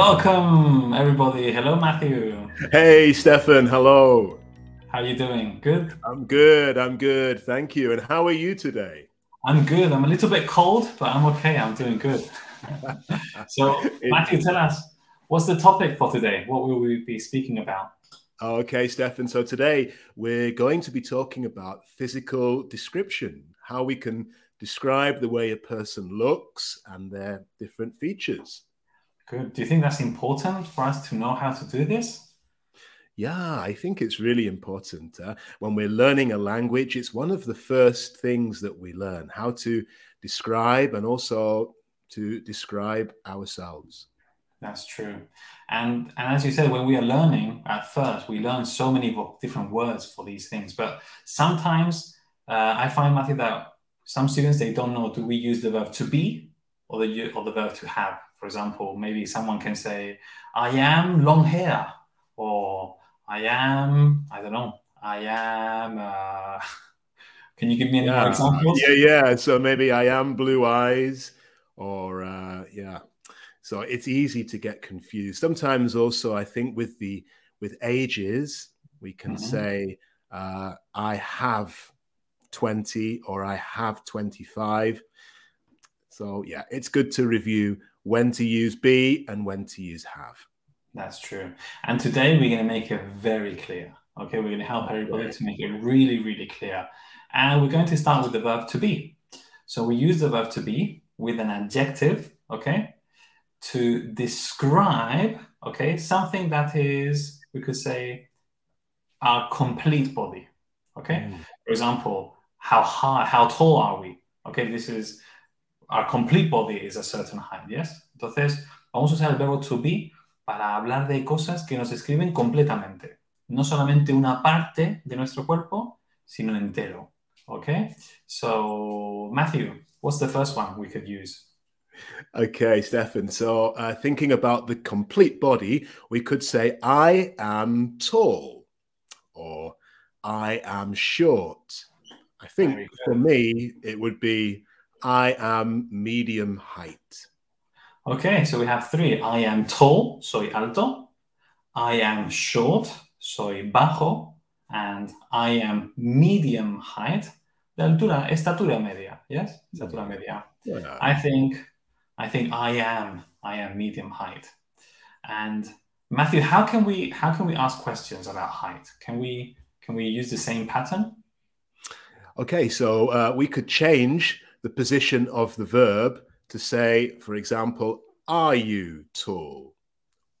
Welcome, everybody. Hello, Matthew. Hey, Stefan. Hello. How are you doing? Good. I'm good. I'm good. Thank you. And how are you today? I'm good. I'm a little bit cold, but I'm okay. I'm doing good. so, Matthew, tell us what's the topic for today? What will we be speaking about? Okay, Stefan. So today we're going to be talking about physical description, how we can describe the way a person looks and their different features. Good. Do you think that's important for us to know how to do this? Yeah, I think it's really important. Uh, when we're learning a language, it's one of the first things that we learn how to describe and also to describe ourselves. That's true. And, and as you said, when we are learning at first, we learn so many different words for these things. But sometimes uh, I find, Matthew, that some students, they don't know, do we use the verb to be or the, or the verb to have? For example, maybe someone can say, I am long hair or I am, I don't know, I am. Uh, can you give me any yeah. examples? Yeah, yeah. So maybe I am blue eyes, or uh, yeah. So it's easy to get confused. Sometimes also, I think with the with ages, we can mm-hmm. say uh, I have twenty or I have twenty five. So yeah, it's good to review when to use be and when to use have. That's true. And today we're going to make it very clear. Okay, we're going to help everybody to make it really, really clear. And we're going to start with the verb to be. So we use the verb to be with an adjective, okay, to describe, okay, something that is, we could say, our complete body. Okay. Mm. For example, how high, how tall are we? Okay, this is our complete body is a certain height, yes? Entonces, vamos a usar el verbo to be para hablar de cosas que nos escriben completamente. No solamente una parte de nuestro cuerpo, sino entero. Okay? So, Matthew, what's the first one we could use? Okay, Stefan. So, uh, thinking about the complete body, we could say, I am tall or I am short. I think for me, it would be I am medium height. Okay, so we have three. I am tall, soy alto. I am short, soy bajo. And I am medium height, de altura, estatura media. Yes, estatura media. Yeah. I think, I think I am, I am medium height. And Matthew, how can we, how can we ask questions about height? Can we, can we use the same pattern? Okay, so uh, we could change the position of the verb to say, for example, are you tall?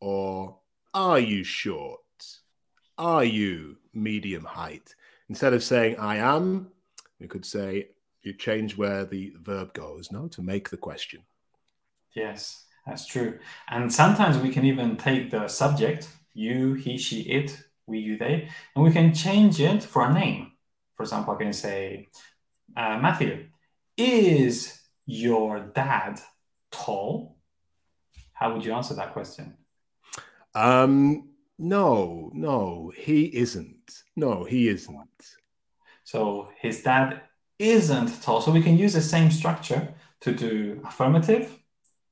Or are you short? Are you medium height? Instead of saying I am, we could say you change where the verb goes, no, to make the question. Yes, that's true. And sometimes we can even take the subject, you, he, she, it, we, you, they, and we can change it for a name. For example, I can say, uh, Matthew, is your dad tall? How would you answer that question? Um, no, no, he isn't. No, he isn't. So his dad isn't tall. So we can use the same structure to do affirmative,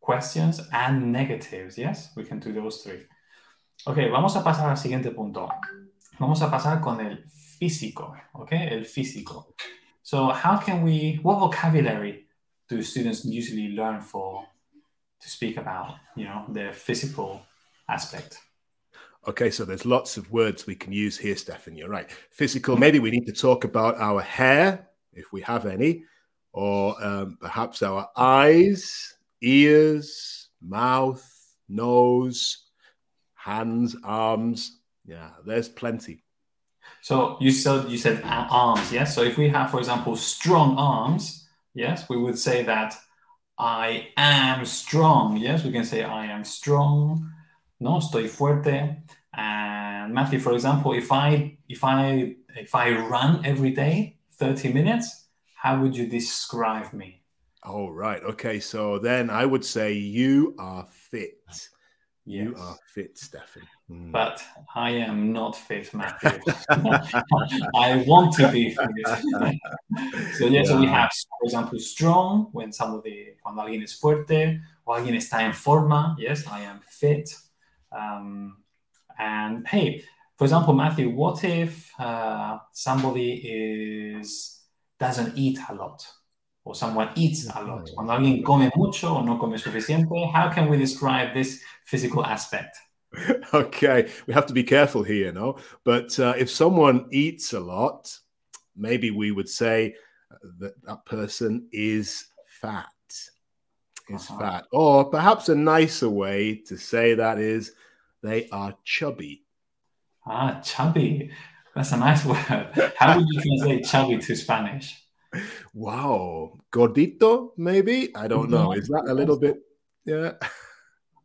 questions, and negatives. Yes, we can do those three. Ok, vamos a pasar al siguiente punto. Vamos a pasar con el físico. Ok, el físico. So how can we, what vocabulary do students usually learn for to speak about you know their physical aspect? Okay so there's lots of words we can use here stefan you're right. Physical maybe we need to talk about our hair if we have any or um, perhaps our eyes ears mouth nose hands arms. Yeah there's plenty so you said you said uh, arms yes so if we have for example strong arms Yes, we would say that I am strong. Yes, we can say I am strong. No, estoy fuerte. And Matthew, for example, if I if I if I run every day 30 minutes, how would you describe me? Oh, right. Okay. So then I would say you are fit. Yes. You are fit, Stefan. Mm. But I am not fit, Matthew. I want to be fit. so, yeah, yeah, so we have, for example, strong when somebody, cuando alguien es fuerte, o alguien está en forma. Yes, I am fit. Um, and hey, for example, Matthew, what if uh, somebody is doesn't eat a lot? Or someone eats a lot. Cuando alguien come mucho o no come suficiente, how can we describe this physical aspect? okay, we have to be careful here, no? But uh, if someone eats a lot, maybe we would say that that person is fat. Is uh-huh. fat. Or perhaps a nicer way to say that is they are chubby. Ah, chubby. That's a nice word. How would you translate chubby to Spanish? Wow. Gordito, maybe? I don't know. Is that a little bit? Yeah.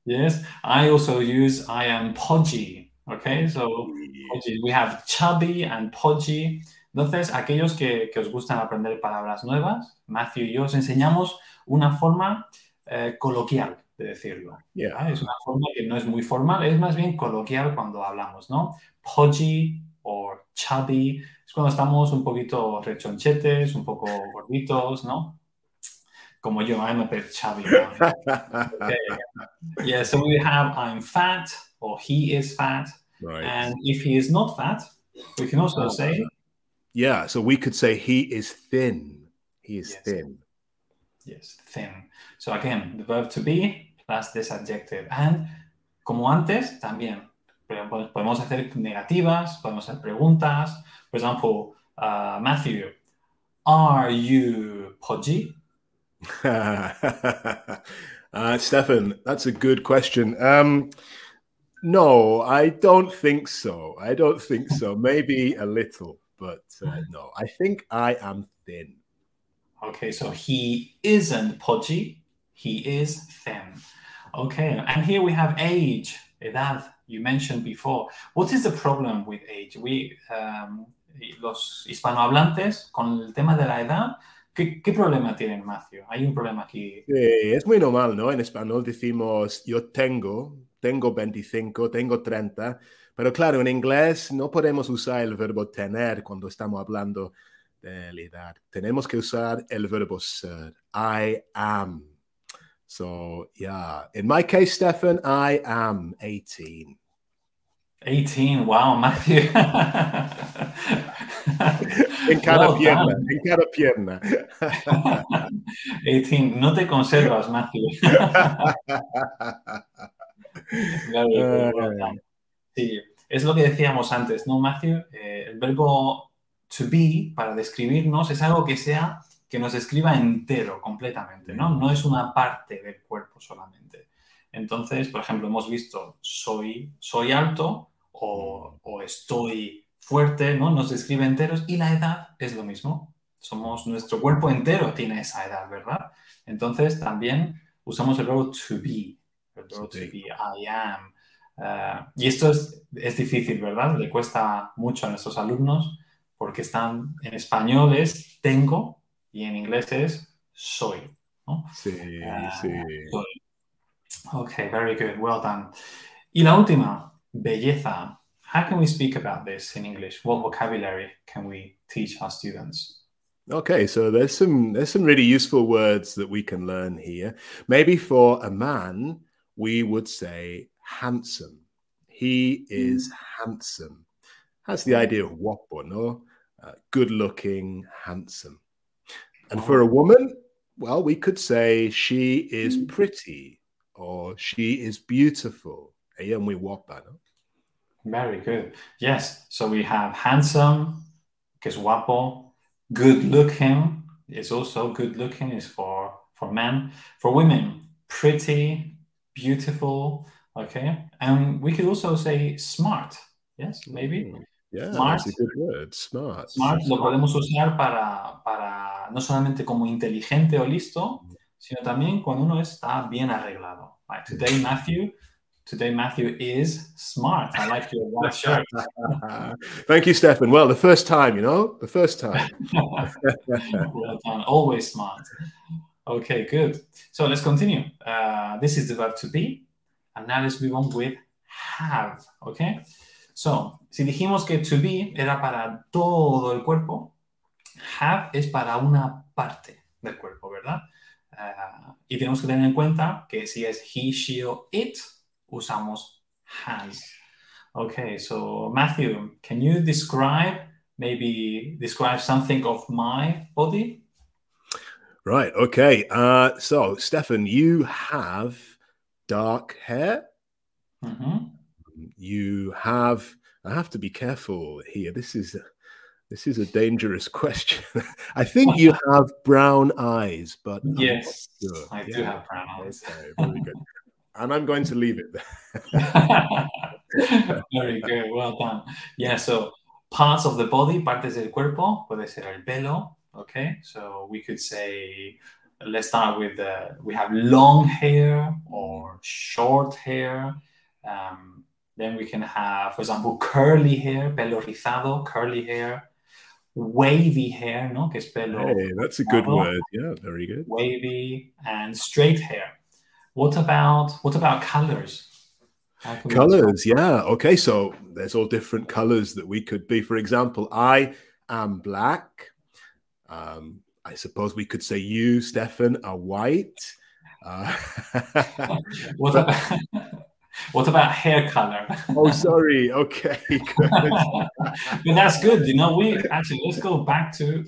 Yes. I also use I am podgy. Okay. So podgy. we have chubby and podgy. Entonces, aquellos que, que, os gustan aprender palabras nuevas, Matthew y yo os enseñamos una forma eh, coloquial de decirlo. Yeah. Es una forma que no es muy formal, es más bien coloquial cuando hablamos, ¿no? Podgy o chubby es cuando estamos un poquito rechonchetes, un poco gorditos, ¿no? Como yo, I'm a bit chubby. okay. Eh, yeah, so we have I'm fat or he is fat. Right. And if he is not fat, we can also oh, say. Yeah, so we could say he is thin. He is yes. thin. Yes, thin. So again, the verb to be plus this adjective. And como antes, también podemos hacer negativas, podemos hacer preguntas. For example, uh, Matthew, are you podgy? uh, Stefan, that's a good question. Um, no, I don't think so. I don't think so. Maybe a little, but uh, no, I think I am thin. Okay, so he isn't podgy, he is thin. Okay, and here we have age, edad, you mentioned before. What is the problem with age? We, um, los hispanohablantes, con el tema de la edad, ¿qué, ¿qué, problema tienen, Matthew? Hay un problema aquí. Sí, es muy normal, ¿no? En español decimos yo tengo, tengo 25, tengo 30, pero claro, en inglés no podemos usar el verbo tener cuando estamos hablando de la edad. Tenemos que usar el verbo ser. I am. So, yeah. In my case, Stefan, I am 18. 18. Wow, Matthew. en cada well pierna, en cada pierna. 18. No te conservas, Matthew. sí, es lo que decíamos antes, ¿no, Matthew? Eh, el verbo to be, para describirnos, es algo que sea que nos escriba entero, completamente, ¿no? No es una parte del cuerpo solamente. Entonces, por ejemplo, hemos visto soy, soy alto o, o estoy fuerte, ¿no? Nos describe enteros y la edad es lo mismo. Somos, nuestro cuerpo entero tiene esa edad, ¿verdad? Entonces, también usamos el verbo to be, el verbo to be, I am. Uh, y esto es, es difícil, ¿verdad? Le cuesta mucho a nuestros alumnos porque están en español es tengo y en inglés es soy. ¿no? Sí, uh, sí. Soy. Ok, very good, well done. Y la última, belleza. How can we speak about this in English? What vocabulary can we teach our students? Okay, so there's some there's some really useful words that we can learn here. Maybe for a man, we would say handsome. He is mm. handsome. That's the idea of guapo, no? Uh, good looking, handsome. And for a woman, well, we could say she is mm. pretty or she is beautiful. Ella muy guapa, ¿no? Very good. Yes. So we have handsome, que es guapo, good looking is also good looking is for for men. For women, pretty, beautiful. Okay. And we could also say smart. Yes, maybe. Mm. Yeah, smart. That's a good word. Smart. Smart lo podemos usar para, para no solamente como inteligente o listo, sino también cuando uno está bien arreglado. Like today, Matthew. Today, Matthew is smart. I like your white shirt. Thank you, Stefan. Well, the first time, you know, the first time. well done. Always smart. Okay, good. So let's continue. Uh, this is the verb to be. And now let's move on with have. Okay. So, si dijimos que to be era para todo el cuerpo, have es para una parte del cuerpo, ¿verdad? Uh, y tenemos que tener en cuenta que si es he, she o it, usamos has. Okay, so Matthew, can you describe, maybe describe something of my body? Right, okay. Uh, so, Stefan, you have dark hair. Mhm. You have, I have to be careful here. This is. This is a dangerous question. I think you have brown eyes, but Yes, sure. I do Yeah. have brown eyes. Okay, very good. And I'm going to leave it there. Very good, well done. Yeah, so parts of the body, partes del cuerpo, puede ser el pelo, okay? So we could say, let's start with, uh, we have long hair or short hair. Um, then we can have, for example, curly hair, pelo rizado, curly hair, wavy hair, ¿no? Que es pelo Hey, that's a good word. Yeah, very good. wavy and straight hair. What about what about colors? How can we Colors, yeah. Okay, so there's all different colors that we could be. For example, I am black. Um, I suppose we could say you, Stefan, are white. Uh, What about, what about hair color? oh, sorry. Okay, but that's good. You know, we actually let's go back to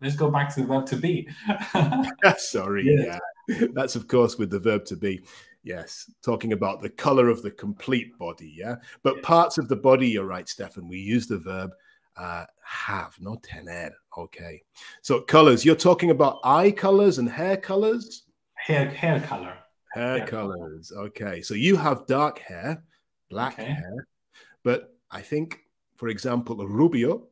let's go back to the verb to be. sorry. Yes. Yeah, that's of course with the verb to be. Yes, talking about the color of the complete body. Yeah, but parts of the body. You're right, Stefan. We use the verb uh, have, not tener. Okay, so colors. You're talking about eye colors and hair colors. hair hair color. Hair Yeah. colors. Okay, so you have dark hair, black Okay. hair, but I think, for example, rubio.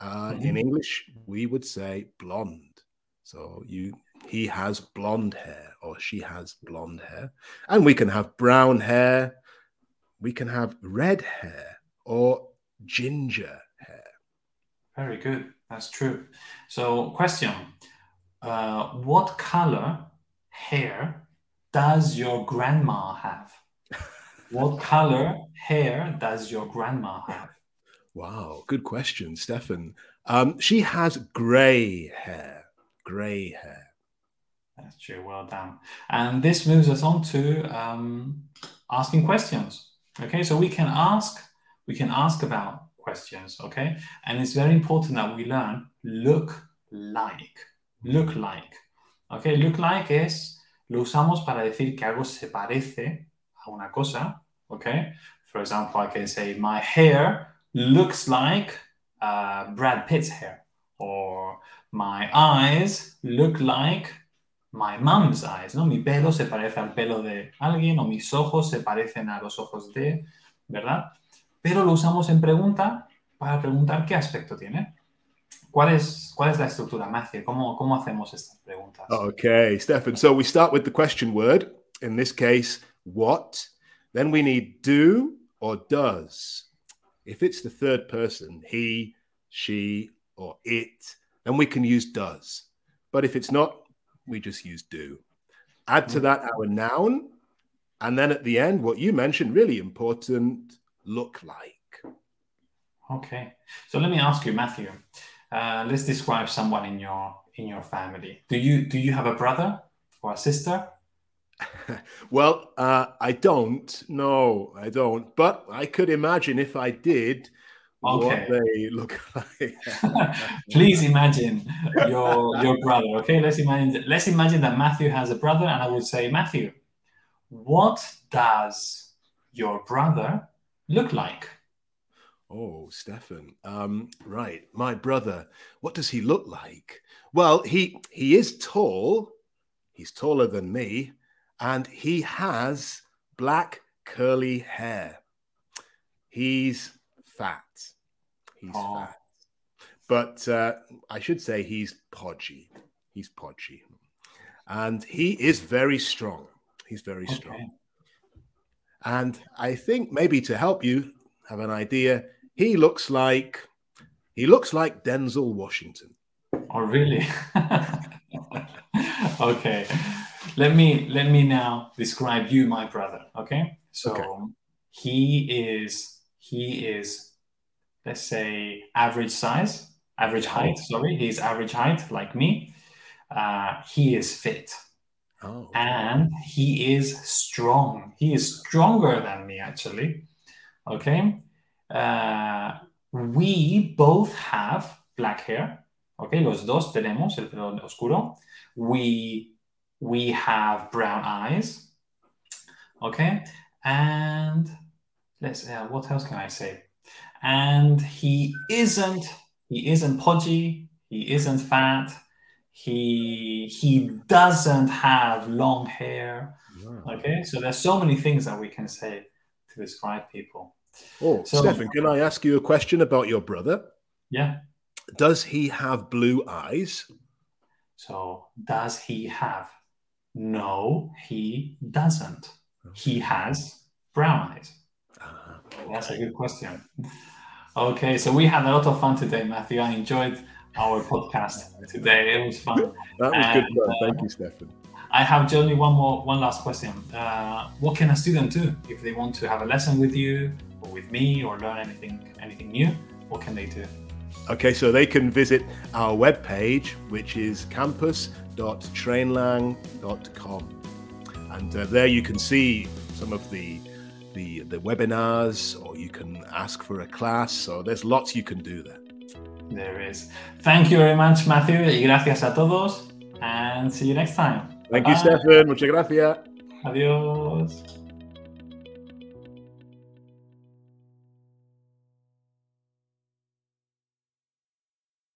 Uh, In Mhm. English, we would say blonde. So you, he has blonde hair, or she has blonde hair, and we can have brown hair. We can have red hair or ginger hair. Very good. That's true. So, question: uh, What color hair does your grandma have? What color hair does your grandma have? Wow, good question, Stefan. Um, she has grey hair. Grey hair. That's true. Well done. And this moves us on to um, asking questions. Okay, so we can ask, we can ask about questions. Okay, and it's very important that we learn look like, look like. Okay, look like es lo usamos para decir que algo se parece a una cosa. Okay, for example, I can say my hair looks like uh, Brad Pitt's hair, or my eyes look like my mom's eyes, ¿no? Mi pelo se parece al pelo de alguien o mis ojos se parecen a los ojos de, ¿verdad? Pero lo usamos en pregunta para preguntar qué aspecto tiene. ¿Cuál es, cuál es la estructura, Matthew? ¿Cómo, ¿Cómo hacemos estas preguntas? Okay, Stefan. So we start with the question word. In this case, what? Then we need do or does. If it's the third person, he, she, or it, then we can use does. But if it's not, we just use do. Add to that our noun. And then at the end, what you mentioned, really important, look like. Okay. So let me ask you, Matthew. Uh, let's describe someone in your in your family. Do you do you have a brother or a sister? Well, uh, I don't. No, I don't. But I could imagine if I did, Okay. what they look like. Please imagine your your brother. Okay, let's imagine let's imagine that Matthew has a brother, and I would say, Matthew, what does your brother look like? Oh, Stefan. Um, right, my brother. What does he look like? Well, he he is tall. He's taller than me, and he has black curly hair. He's fat. He's Oh. fat. But uh, I should say he's podgy. He's podgy. And he is very strong. He's very strong. And I think maybe to help you have an idea, he looks like he looks like Denzel Washington. Oh, really? okay. Let me let me now describe you, my brother. Okay. So Okay. he is he is let's say average size, average height. Sorry, he's average height like me. Uh, he is fit. Oh. And he is strong. He is stronger than me, actually. Okay. Uh, we both have black hair. Okay, los dos tenemos el pelo oscuro. We we have brown eyes. Okay, and let's uh, what else can I say? And he isn't he isn't podgy. He isn't fat. He he doesn't have long hair. Wow. Okay, so there's so many things that we can say to describe people. Oh, So- Stefan, can I ask you a question about your brother? Yeah. Does he have blue eyes? So does he have? No, he doesn't. He has brown eyes. Ah, That's a good question. Okay, so we had a lot of fun today, Matthew. I enjoyed our podcast today. It was fun. that was good And, fun. uh, Thank you, Stefan. I have only one more, one last question. Uh, what can a student do if they want to have a lesson with you with me or learn anything, anything new? What can they do? Okay, so they can visit our webpage, which is campus.trainlang.com. And uh, there you can see some of the, the the webinars, or you can ask for a class. So there's lots you can do there. There is. Thank you very much, Matthew, y gracias a todos. And see you next time. Thank you, Bye. Stefan. Muchas gracias. Adiós.